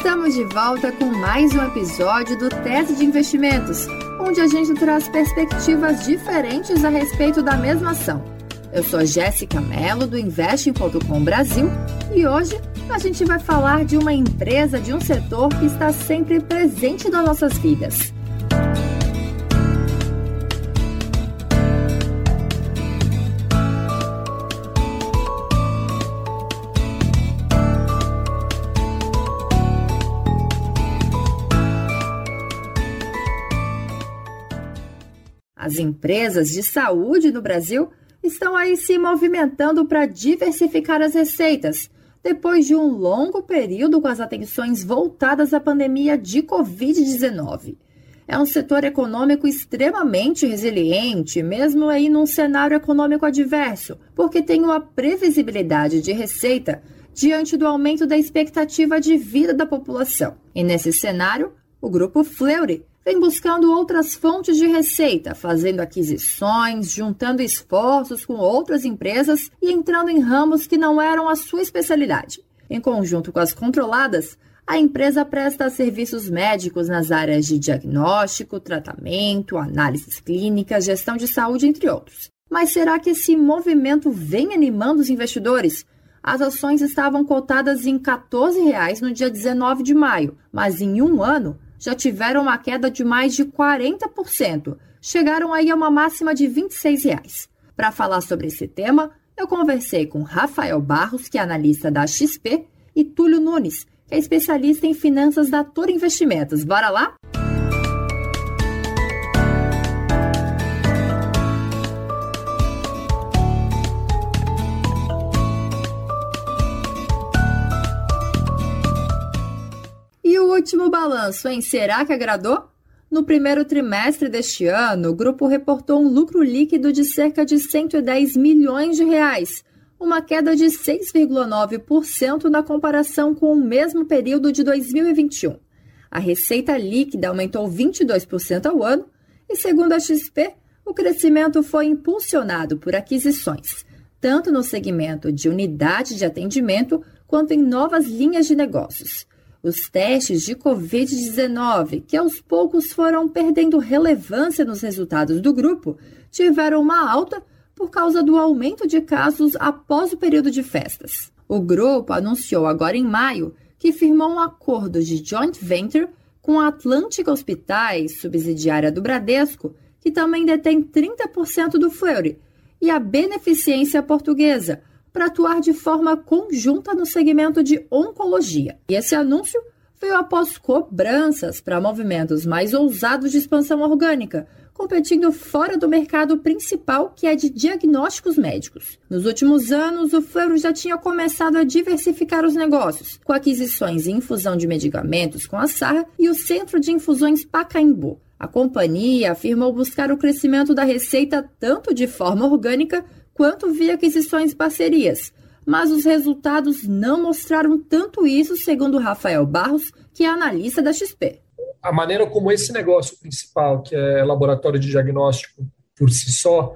Estamos de volta com mais um episódio do Tese de Investimentos, onde a gente traz perspectivas diferentes a respeito da mesma ação. Eu sou Jéssica Mello, do Investing.com Brasil, e hoje a gente vai falar de uma empresa de um setor que está sempre presente nas nossas vidas. As empresas de saúde no Brasil estão aí se movimentando para diversificar as receitas depois de um longo período com as atenções voltadas à pandemia de Covid-19. É um setor econômico extremamente resiliente, mesmo aí num cenário econômico adverso, porque tem uma previsibilidade de receita diante do aumento da expectativa de vida da população. E nesse cenário, o grupo Fleury vem buscando outras fontes de receita, fazendo aquisições, juntando esforços com outras empresas e entrando em ramos que não eram a sua especialidade. Em conjunto com as controladas, a empresa presta serviços médicos nas áreas de diagnóstico, tratamento, análises clínicas, gestão de saúde, entre outros. Mas será que esse movimento vem animando os investidores? As ações estavam cotadas em 14 reais no dia 19 de maio, mas em um ano já tiveram uma queda de mais de 40%. Chegaram aí a uma máxima de 26 reais. Para falar sobre esse tema, eu conversei com Rafael Barros, que é analista da XP, e Túlio Nunes, que é especialista em finanças da Toro Investimentos. Bora lá? Último balanço, hein? Será que agradou? No primeiro trimestre deste ano, o grupo reportou um lucro líquido de cerca de 110 milhões de reais, uma queda de 6,9% na comparação com o mesmo período de 2021. A receita líquida aumentou 22% ao ano e, segundo a XP, o crescimento foi impulsionado por aquisições, tanto no segmento de unidade de atendimento quanto em novas linhas de negócios. Os testes de Covid-19, que aos poucos foram perdendo relevância nos resultados do grupo, tiveram uma alta por causa do aumento de casos após o período de festas. O grupo anunciou agora em maio que firmou um acordo de joint venture com a Atlântica Hospitais, subsidiária do Bradesco, que também detém 30% do Fleury, e a Beneficência Portuguesa, para atuar de forma conjunta no segmento de oncologia. E esse anúncio veio após cobranças para movimentos mais ousados de expansão orgânica, competindo fora do mercado principal, que é de diagnósticos médicos. Nos últimos anos, o Fleury já tinha começado a diversificar os negócios, com aquisições e infusão de medicamentos com a Sarra e o Centro de Infusões Pacaembu. A companhia afirmou buscar o crescimento da receita tanto de forma orgânica quanto via aquisições e parcerias. Mas os resultados não mostraram tanto isso, segundo Rafael Barros, que é analista da XP. A maneira como esse negócio principal, que é laboratório de diagnóstico por si só,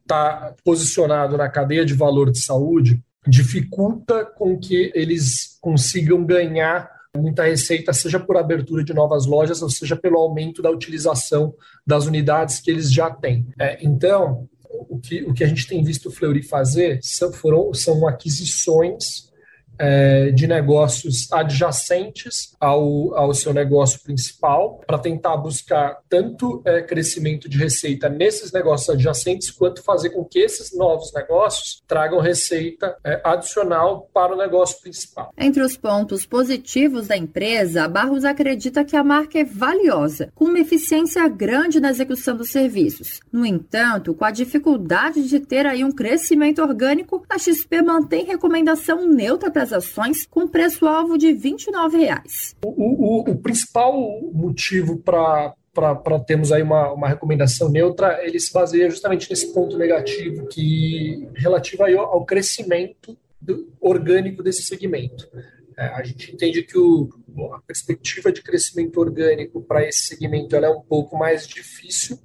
está posicionado na cadeia de valor de saúde, dificulta com que eles consigam ganhar muita receita, seja por abertura de novas lojas, ou seja pelo aumento da utilização das unidades que eles já têm. É, então, o que, o que a gente tem visto o Fleury fazer são, foram, são aquisições é, de negócios adjacentes ao, ao seu negócio principal, para tentar buscar tanto é, crescimento de receita nesses negócios adjacentes, quanto fazer com que esses novos negócios tragam receita é, adicional para o negócio principal. Entre os pontos positivos da empresa, Barros acredita que a marca é valiosa, com uma eficiência grande na execução dos serviços. No entanto, com a dificuldade de ter aí um crescimento orgânico, a XP mantém recomendação neutra para as ações com preço-alvo de 29 reais. O, o, o principal motivo para para termos aí uma, uma recomendação neutra, ele se baseia justamente nesse ponto negativo que relativo aí ao, ao crescimento do, orgânico desse segmento. É, a gente entende que o, a perspectiva de crescimento orgânico para esse segmento é um pouco mais difícil,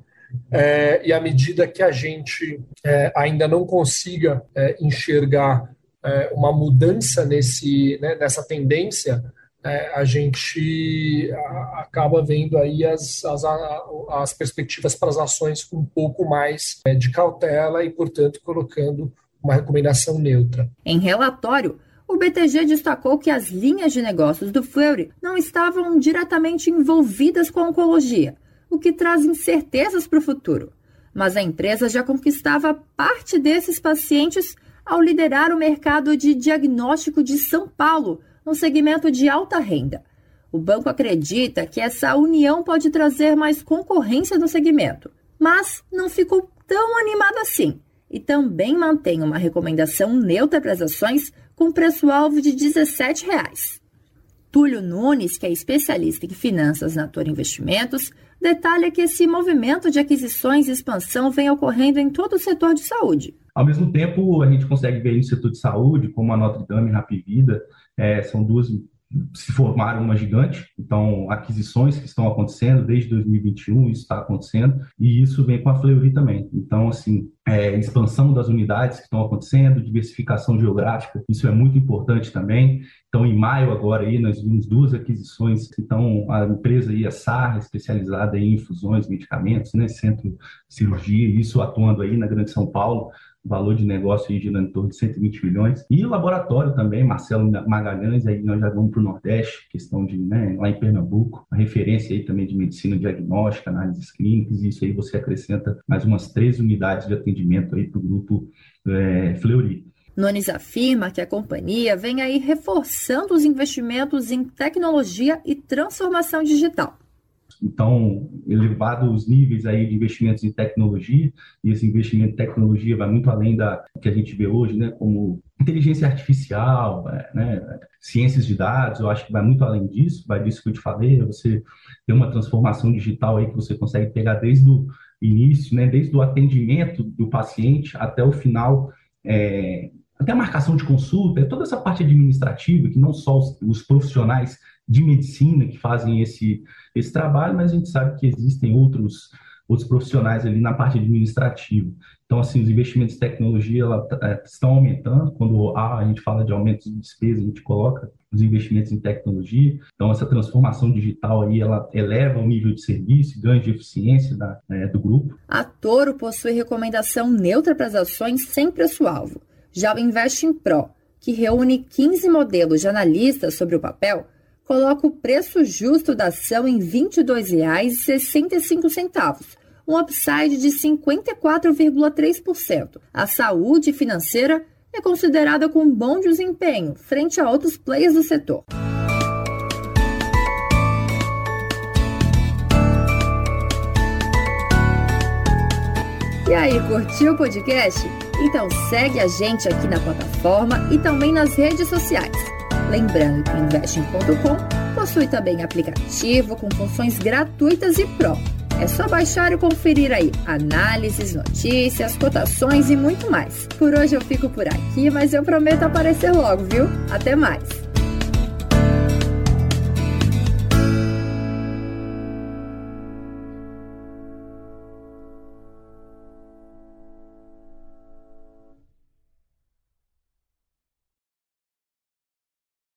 é, e à medida que a gente é, ainda não consiga é, enxergar é, uma mudança nesse, né, nessa tendência, é, a gente acaba vendo aí as, as, as perspectivas para as ações com um pouco mais é, de cautela e, portanto, colocando uma recomendação neutra. Em relatório, o BTG destacou que as linhas de negócios do Fleury não estavam diretamente envolvidas com a oncologia, o que traz incertezas para o futuro. Mas a empresa já conquistava parte desses pacientes ao liderar o mercado de diagnóstico de São Paulo, no segmento de alta renda. O banco acredita que essa união pode trazer mais concorrência no segmento, mas não ficou tão animado assim e também mantém uma recomendação neutra para as ações com preço-alvo de 17 reais. Túlio Nunes, que é especialista em finanças na Toro Investimentos, detalha que esse movimento de aquisições e expansão vem ocorrendo em todo o setor de saúde. Ao mesmo tempo, a gente consegue ver no setor de saúde, como a Notre Dame e Rappi Vida, é, são duas se formaram uma gigante, então aquisições que estão acontecendo desde 2021, isso está acontecendo, e isso vem com a Fleury também. Então, assim, é, expansão das unidades que estão acontecendo, diversificação geográfica, isso é muito importante também. Então, em maio agora aí, nós vimos duas aquisições, então a empresa aí, a SAR, especializada em infusões, medicamentos, né, centro de cirurgia, isso atuando aí na Grande São Paulo, valor de negócio aí girando em torno de 120 milhões. E o laboratório também, Marcelo Magalhães, aí nós já vamos para o Nordeste, questão de, né, lá em Pernambuco, a referência aí também de medicina diagnóstica, análises clínicas, e isso aí você acrescenta mais umas três unidades de atendimento aí para o grupo é, Fleury. Nunes afirma que a companhia vem aí reforçando os investimentos em tecnologia e transformação digital. Então, elevados níveis aí de investimentos em tecnologia, e esse investimento em tecnologia vai muito além da que a gente vê hoje, né, como inteligência artificial, é, né, ciências de dados, eu acho que vai muito além disso, vai disso que eu te falei, você tem uma transformação digital aí que você consegue pegar desde o início, né, desde o atendimento do paciente até o final, é, até a marcação de consulta, é toda essa parte administrativa que não só os, os profissionais de medicina que fazem esse, esse trabalho, mas a gente sabe que existem outros, outros profissionais ali na parte administrativa. Então, assim, os investimentos em tecnologia ela, é, estão aumentando. Quando a gente fala de aumento de despesa, a gente coloca os investimentos em tecnologia. Então, essa transformação digital aí, ela eleva o nível de serviço, ganho de eficiência da, é, do grupo. A Toro possui recomendação neutra para as ações sem preço-alvo. Já o Invest Pro, que reúne 15 modelos de analistas sobre o papel, coloca o preço justo da ação em R$ 22,65, um upside de 54,3%. A saúde financeira é considerada com bom desempenho frente a outros players do setor. E aí, curtiu o podcast? Então segue a gente aqui na plataforma e também nas redes sociais. Lembrando que o Investing.com possui também aplicativo com funções gratuitas e pro. É só baixar e conferir aí análises, notícias, cotações e muito mais. Por hoje eu fico por aqui, mas eu prometo aparecer logo, viu? Até mais!